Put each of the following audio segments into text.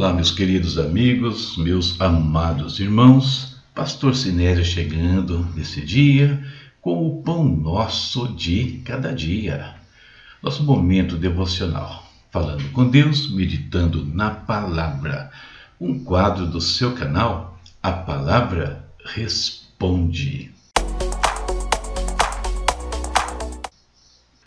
Olá, meus queridos amigos, meus amados irmãos, Pastor Sinésio chegando nesse dia com o pão nosso de cada dia. Nosso momento devocional, falando com Deus, meditando na palavra. Um quadro do seu canal, A Palavra Responde.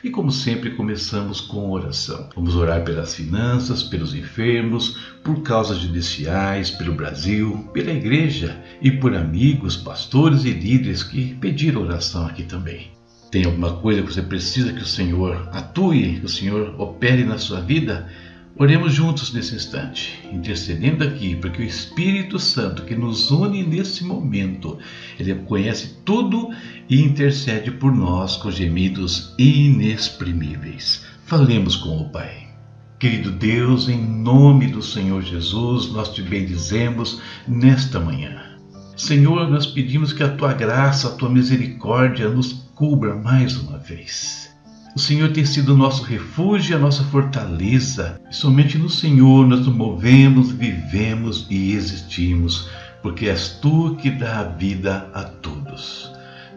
E como sempre, começamos com oração. Vamos orar pelas finanças, pelos enfermos, por causas judiciais, pelo Brasil, pela igreja e por amigos, pastores e líderes que pediram oração aqui também. Tem alguma coisa que você precisa que o Senhor atue, que o Senhor opere na sua vida? Oremos juntos nesse instante, intercedendo aqui, porque o Espírito Santo que nos une nesse momento, ele conhece tudo e intercede por nós com gemidos inexprimíveis. Falemos com o Pai. Querido Deus, em nome do Senhor Jesus, nós te bendizemos nesta manhã. Senhor, nós pedimos que a tua graça, a tua misericórdia nos cubra mais uma vez. O Senhor tem sido o nosso refúgio a nossa fortaleza. E somente no Senhor nós nos movemos, vivemos e existimos, porque és tu que dá a vida a todos.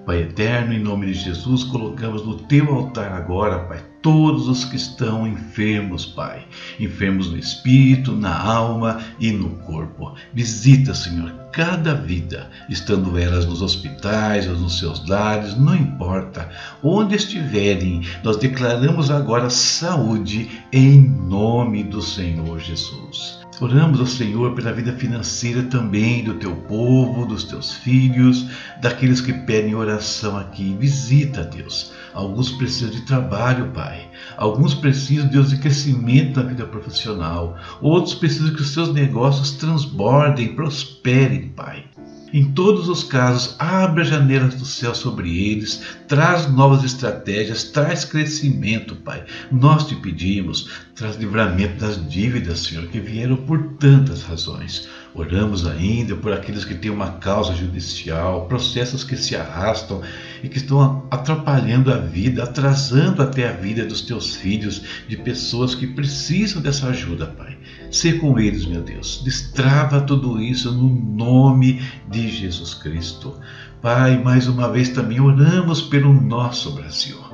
Pai eterno, em nome de Jesus, colocamos no teu altar agora, Pai, todos os que estão enfermos, Pai. Enfermos no espírito, na alma e no corpo. Visita, Senhor, cada vida, estando elas nos hospitais ou nos seus lares, não importa. Onde estiverem, nós declaramos agora saúde em nome do Senhor Jesus. Oramos ao Senhor pela vida financeira também do teu povo, dos teus filhos, daqueles que pedem oração aqui. Visita, Deus. Alguns precisam de trabalho, Pai. Alguns precisam, Deus, de crescimento na vida profissional. Outros precisam que os seus negócios transbordem, prosperem, Pai. Em todos os casos, abra janelas do céu sobre eles, traz novas estratégias, traz crescimento, Pai. Nós te pedimos, traz livramento das dívidas, Senhor, que vieram por tantas razões. Oramos ainda por aqueles que têm uma causa judicial, processos que se arrastam e que estão atrapalhando a vida, atrasando até a vida dos teus filhos, de pessoas que precisam dessa ajuda, Pai. Sê com eles, meu Deus. Destrava tudo isso no nome de Jesus Cristo. Pai, mais uma vez também oramos pelo nosso Brasil.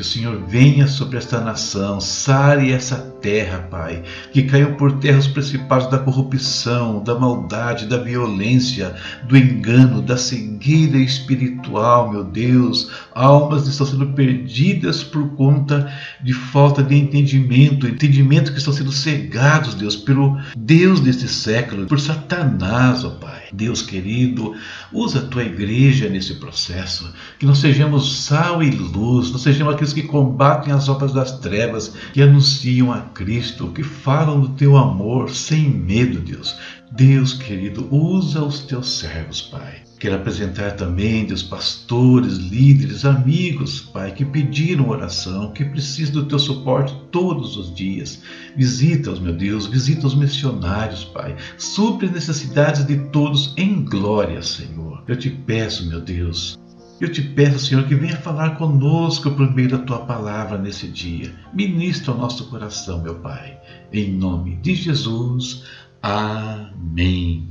Que o Senhor venha sobre esta nação, sare essa terra, Pai, que caiam por terra os principados da corrupção, da maldade, da violência, do engano, da cegueira espiritual, meu Deus. Almas estão sendo perdidas por conta de falta de entendimento, entendimento que estão sendo cegados, Deus, pelo Deus deste século, por Satanás, ó Pai. Deus querido, usa a tua igreja nesse processo, que nós sejamos sal e luz, nós sejamos aqueles que combatem as obras das trevas, que anunciam a Cristo, que falam do teu amor sem medo, Deus. Deus querido, usa os teus servos, Pai. Quero apresentar também, Deus, pastores, líderes, amigos, Pai, que pediram oração, que precisam do teu suporte todos os dias. Visita-os, meu Deus, visita os missionários, Pai. Supre as necessidades de todos em glória, Senhor. Eu te peço, meu Deus, eu te peço, Senhor, que venha falar conosco por meio da tua palavra nesse dia. Ministra o nosso coração, meu Pai. Em nome de Jesus. Amém.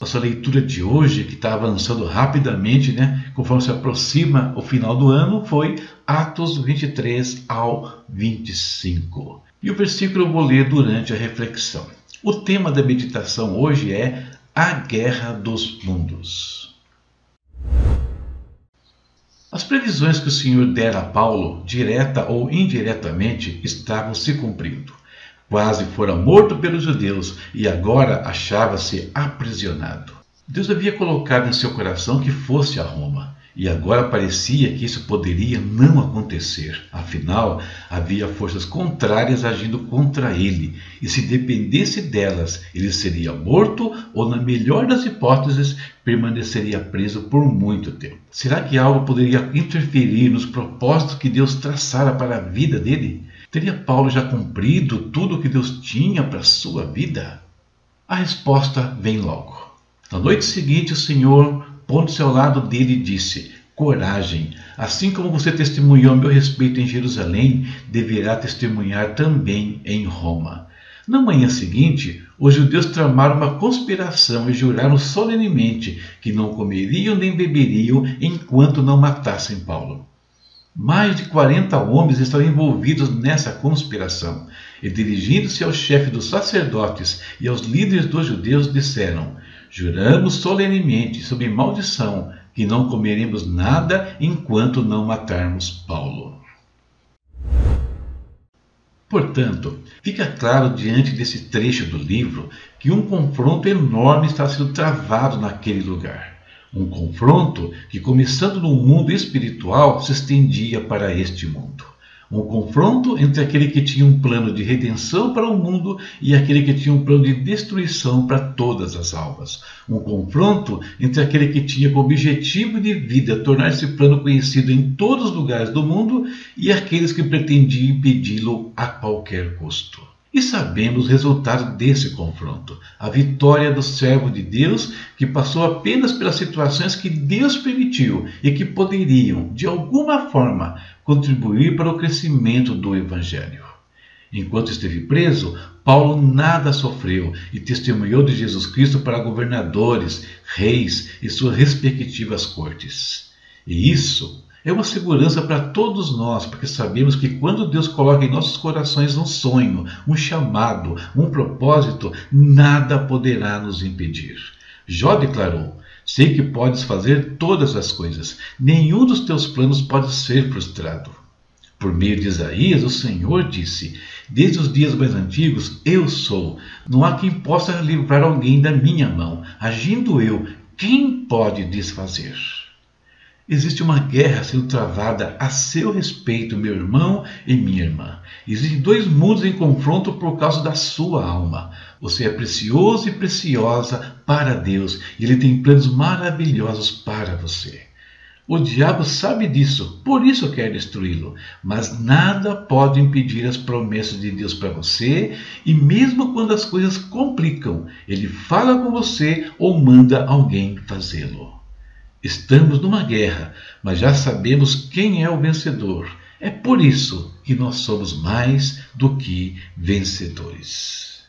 Nossa leitura de hoje, que está avançando rapidamente, né, conforme se aproxima o final do ano, foi Atos 23 ao 25. E o versículo eu vou ler durante a reflexão. O tema da meditação hoje é a guerra dos mundos. As previsões que o Senhor dera a Paulo, direta ou indiretamente, estavam se cumprindo. Quase fora morto pelos judeus e agora achava-se aprisionado. Deus havia colocado em seu coração que fosse a Roma. E agora parecia que isso poderia não acontecer. Afinal, havia forças contrárias agindo contra ele, e se dependesse delas, ele seria morto ou, na melhor das hipóteses, permaneceria preso por muito tempo. Será que algo poderia interferir nos propósitos que Deus traçara para a vida dele? Teria Paulo já cumprido tudo o que Deus tinha para a sua vida? A resposta vem logo. Na noite seguinte, o Senhor pondo-se ao lado dele, disse: Coragem, assim como você testemunhou a meu respeito em Jerusalém, deverá testemunhar também em Roma. Na manhã seguinte, os judeus tramaram uma conspiração e juraram solenemente que não comeriam nem beberiam enquanto não matassem Paulo. Mais de 40 homens estavam envolvidos nessa conspiração e, dirigindo-se ao chefe dos sacerdotes e aos líderes dos judeus, disseram: Juramos solenemente, sob maldição, que não comeremos nada enquanto não matarmos Paulo. Portanto, fica claro diante desse trecho do livro que um confronto enorme está sendo travado naquele lugar. Um confronto que, começando no mundo espiritual, se estendia para este mundo. Um confronto entre aquele que tinha um plano de redenção para o mundo e aquele que tinha um plano de destruição para todas as almas. Um confronto entre aquele que tinha como objetivo de vida tornar esse plano conhecido em todos os lugares do mundo e aqueles que pretendiam impedi-lo a qualquer custo. E sabemos o resultado desse confronto: a vitória do servo de Deus, que passou apenas pelas situações que Deus permitiu e que poderiam, de alguma forma, contribuir para o crescimento do Evangelho. Enquanto esteve preso, Paulo nada sofreu e testemunhou de Jesus Cristo para governadores, reis e suas respectivas cortes. E isso é uma segurança para todos nós, porque sabemos que quando Deus coloca em nossos corações um sonho, um chamado, um propósito, nada poderá nos impedir. Jó declarou: Sei que podes fazer todas as coisas, nenhum dos teus planos pode ser frustrado. Por meio de Isaías, o Senhor disse: Desde os dias mais antigos, eu sou. Não há quem possa livrar alguém da minha mão. Agindo eu, quem pode desfazer? Existe uma guerra sendo travada a seu respeito, meu irmão e minha irmã. Existem dois mundos em confronto por causa da sua alma. Você é precioso e preciosa para Deus e Ele tem planos maravilhosos para você. O diabo sabe disso, por isso quer destruí-lo. Mas nada pode impedir as promessas de Deus para você, e mesmo quando as coisas complicam, ele fala com você ou manda alguém fazê-lo. Estamos numa guerra, mas já sabemos quem é o vencedor. É por isso que nós somos mais do que vencedores.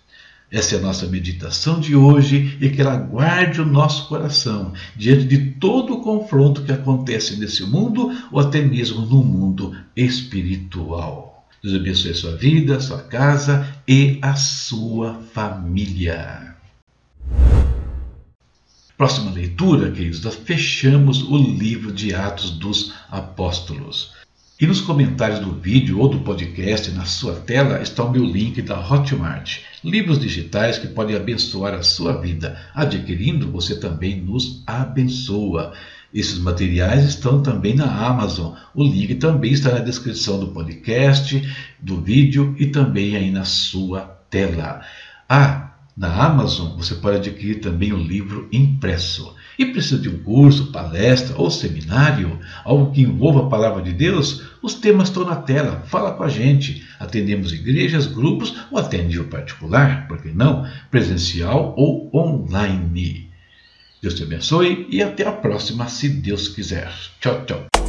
Essa é a nossa meditação de hoje e que ela guarde o nosso coração diante de todo o confronto que acontece nesse mundo ou até mesmo no mundo espiritual. Deus abençoe a sua vida, a sua casa e a sua família. Próxima leitura, queridos, fechamos o livro de Atos dos Apóstolos. E nos comentários do vídeo ou do podcast, na sua tela, está o meu link da Hotmart. Livros digitais que podem abençoar a sua vida. Adquirindo, você também nos abençoa. Esses materiais estão também na Amazon. O link também está na descrição do podcast, do vídeo e também aí na sua tela. Ah, na Amazon você pode adquirir também o livro impresso. E precisa de um curso, palestra ou seminário, algo que envolva a palavra de Deus? Os temas estão na tela. Fala com a gente. Atendemos igrejas, grupos ou até nível particular, por que não? Presencial ou online. Deus te abençoe e até a próxima, se Deus quiser. Tchau, tchau.